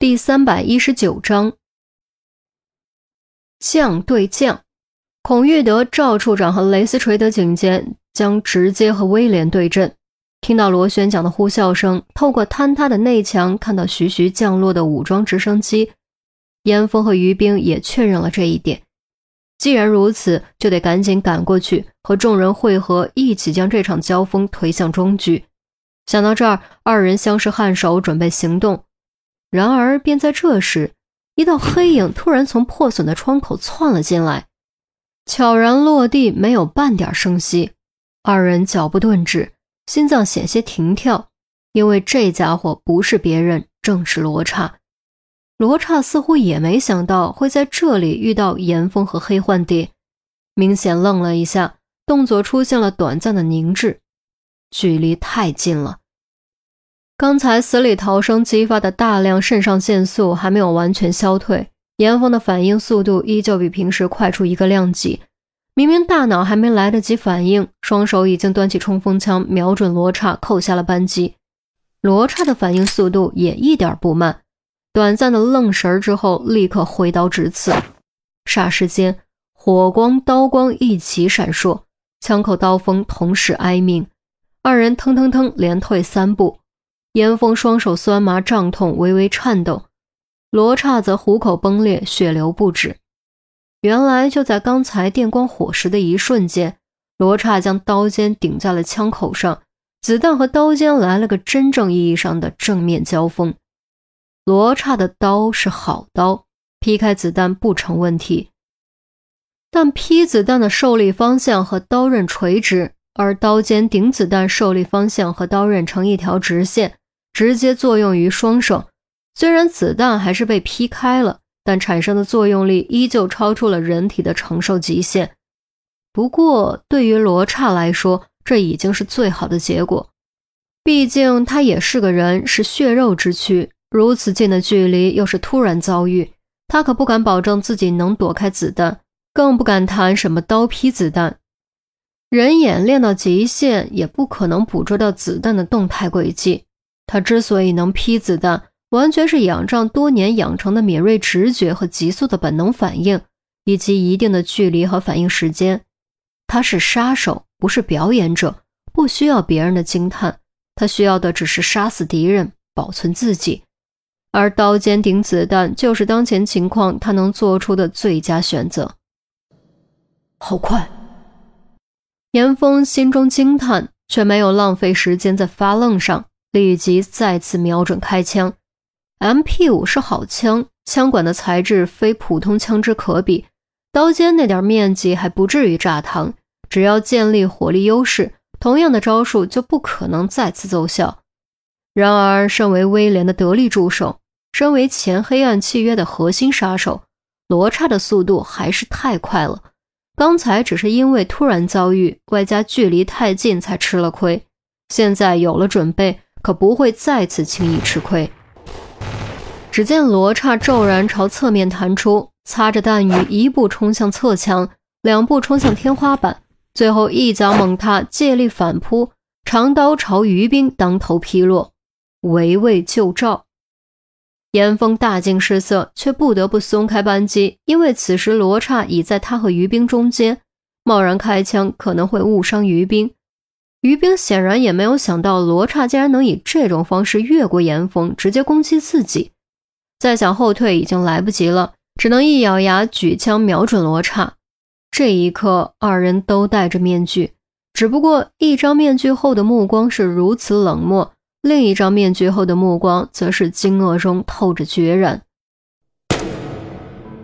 第三百一十九章，将对将，孔玉德、赵处长和雷斯垂德警监将直接和威廉对阵。听到螺旋桨的呼啸声，透过坍塌的内墙看到徐徐降落的武装直升机，严峰和于兵也确认了这一点。既然如此，就得赶紧赶过去和众人汇合，一起将这场交锋推向终局。想到这儿，二人相视颔首，准备行动。然而，便在这时，一道黑影突然从破损的窗口窜了进来，悄然落地，没有半点声息。二人脚步顿止，心脏险些停跳，因为这家伙不是别人，正是罗刹。罗刹似乎也没想到会在这里遇到严峰和黑幻蝶，明显愣了一下，动作出现了短暂的凝滞，距离太近了。刚才死里逃生激发的大量肾上腺素还没有完全消退，严峰的反应速度依旧比平时快出一个量级。明明大脑还没来得及反应，双手已经端起冲锋枪，瞄准罗刹扣下了扳机。罗刹的反应速度也一点不慢，短暂的愣神之后，立刻挥刀直刺。霎时间，火光、刀光一起闪烁，枪口刀锋同时哀鸣，二人腾腾腾连退三步。严峰双手酸麻胀痛，微微颤抖；罗刹则虎口崩裂，血流不止。原来就在刚才电光火石的一瞬间，罗刹将刀尖顶在了枪口上，子弹和刀尖来了个真正意义上的正面交锋。罗刹的刀是好刀，劈开子弹不成问题，但劈子弹的受力方向和刀刃垂直，而刀尖顶子弹受力方向和刀刃成一条直线。直接作用于双手，虽然子弹还是被劈开了，但产生的作用力依旧超出了人体的承受极限。不过，对于罗刹来说，这已经是最好的结果。毕竟他也是个人，是血肉之躯，如此近的距离，又是突然遭遇，他可不敢保证自己能躲开子弹，更不敢谈什么刀劈子弹。人眼练到极限，也不可能捕捉到子弹的动态轨迹。他之所以能劈子弹，完全是仰仗多年养成的敏锐直觉和急速的本能反应，以及一定的距离和反应时间。他是杀手，不是表演者，不需要别人的惊叹，他需要的只是杀死敌人，保存自己。而刀尖顶子弹就是当前情况他能做出的最佳选择。好快！严峰心中惊叹，却没有浪费时间在发愣上。立即再次瞄准开枪，MP 五是好枪，枪管的材质非普通枪支可比，刀尖那点面积还不至于炸膛。只要建立火力优势，同样的招数就不可能再次奏效。然而，身为威廉的得力助手，身为前黑暗契约的核心杀手，罗刹的速度还是太快了。刚才只是因为突然遭遇，外加距离太近才吃了亏，现在有了准备。可不会再次轻易吃亏。只见罗刹骤然朝侧面弹出，擦着弹雨，一步冲向侧墙，两步冲向天花板，最后一脚猛踏，借力反扑，长刀朝于兵当头劈落，围魏救赵。严峰大惊失色，却不得不松开扳机，因为此时罗刹已在他和于兵中间，贸然开枪可能会误伤于兵。于冰显然也没有想到罗刹竟然能以这种方式越过严峰，直接攻击自己。再想后退已经来不及了，只能一咬牙举枪瞄准罗刹。这一刻，二人都戴着面具，只不过一张面具后的目光是如此冷漠，另一张面具后的目光则是惊愕中透着决然。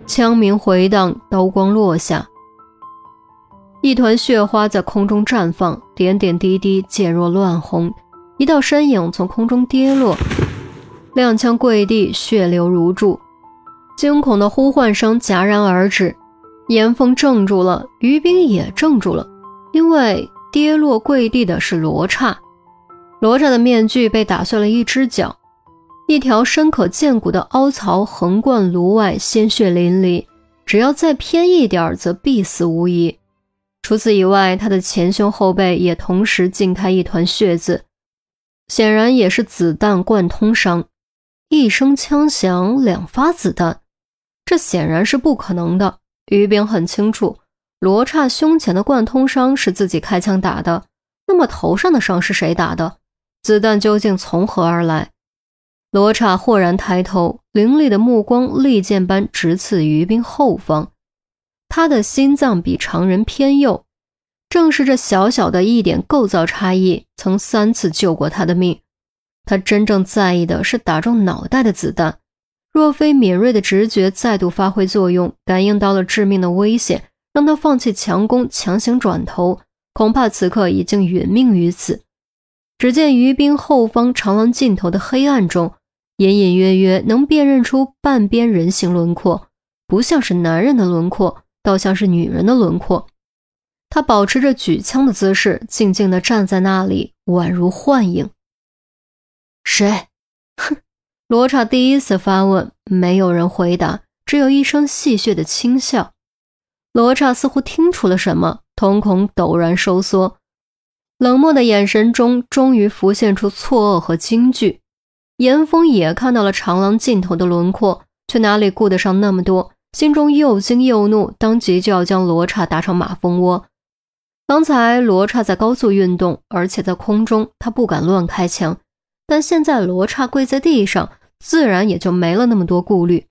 枪鸣回荡，刀光落下。一团血花在空中绽放，点点滴滴渐若乱红。一道身影从空中跌落，踉跄跪地，血流如注。惊恐的呼唤声戛然而止，严峰怔住了，于冰也怔住了，因为跌落跪地的是罗刹。罗刹的面具被打碎了一只角，一条深可见骨的凹槽横贯颅外，鲜血淋漓。只要再偏一点，则必死无疑。除此以外，他的前胸后背也同时浸开一团血渍，显然也是子弹贯通伤。一声枪响，两发子弹，这显然是不可能的。于冰很清楚，罗刹胸前的贯通伤是自己开枪打的，那么头上的伤是谁打的？子弹究竟从何而来？罗刹豁然抬头，凌厉的目光利剑般直刺于冰后方。他的心脏比常人偏右，正是这小小的一点构造差异，曾三次救过他的命。他真正在意的是打中脑袋的子弹。若非敏锐的直觉再度发挥作用，感应到了致命的危险，让他放弃强攻，强行转头，恐怕此刻已经殒命于此。只见于冰后方长廊尽头的黑暗中，隐隐约约能辨认出半边人形轮廓，不像是男人的轮廓，倒像是女人的轮廓。他保持着举枪的姿势，静静地站在那里，宛如幻影。谁？哼！罗刹第一次发问，没有人回答，只有一声戏谑的轻笑。罗刹似乎听出了什么，瞳孔陡然收缩，冷漠的眼神中终于浮现出错愕和惊惧。严峰也看到了长廊尽头的轮廓，却哪里顾得上那么多，心中又惊又怒，当即就要将罗刹打成马蜂窝。刚才罗刹在高速运动，而且在空中，他不敢乱开枪。但现在罗刹跪在地上，自然也就没了那么多顾虑。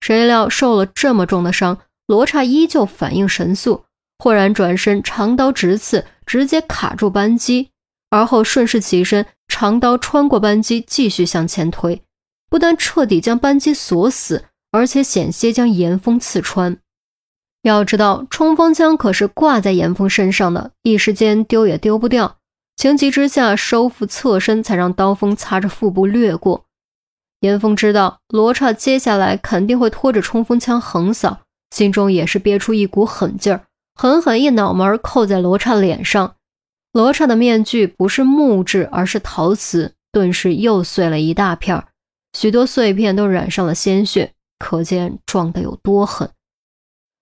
谁料受了这么重的伤，罗刹依旧反应神速，豁然转身，长刀直刺，直接卡住扳机，而后顺势起身，长刀穿过扳机，继续向前推，不但彻底将扳机锁死，而且险些将严峰刺穿。要知道，冲锋枪可是挂在严峰身上的，一时间丢也丢不掉。情急之下，收腹侧身，才让刀锋擦着腹部掠过。严峰知道罗刹接下来肯定会拖着冲锋枪横扫，心中也是憋出一股狠劲儿，狠狠一脑门扣在罗刹脸上。罗刹的面具不是木质，而是陶瓷，顿时又碎了一大片，许多碎片都染上了鲜血，可见撞得有多狠。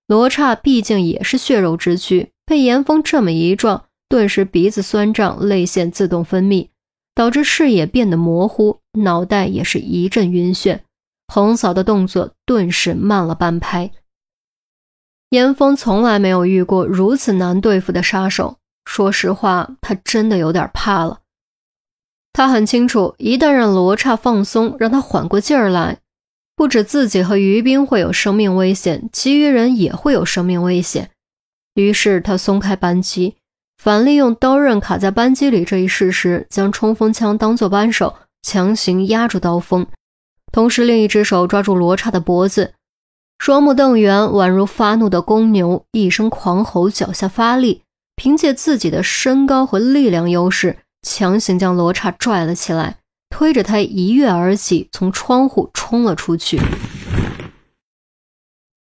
罗刹毕竟也是血肉之躯，被严峰这么一撞。顿时鼻子酸胀，泪腺自动分泌，导致视野变得模糊，脑袋也是一阵晕眩。横扫的动作顿时慢了半拍。严峰从来没有遇过如此难对付的杀手，说实话，他真的有点怕了。他很清楚，一旦让罗刹放松，让他缓过劲儿来，不止自己和于冰会有生命危险，其余人也会有生命危险。于是他松开扳机。反利用刀刃卡在扳机里这一事实，将冲锋枪当作扳手，强行压住刀锋，同时另一只手抓住罗刹的脖子，双目瞪圆，宛如发怒的公牛，一声狂吼，脚下发力，凭借自己的身高和力量优势，强行将罗刹拽了起来，推着他一跃而起，从窗户冲了出去。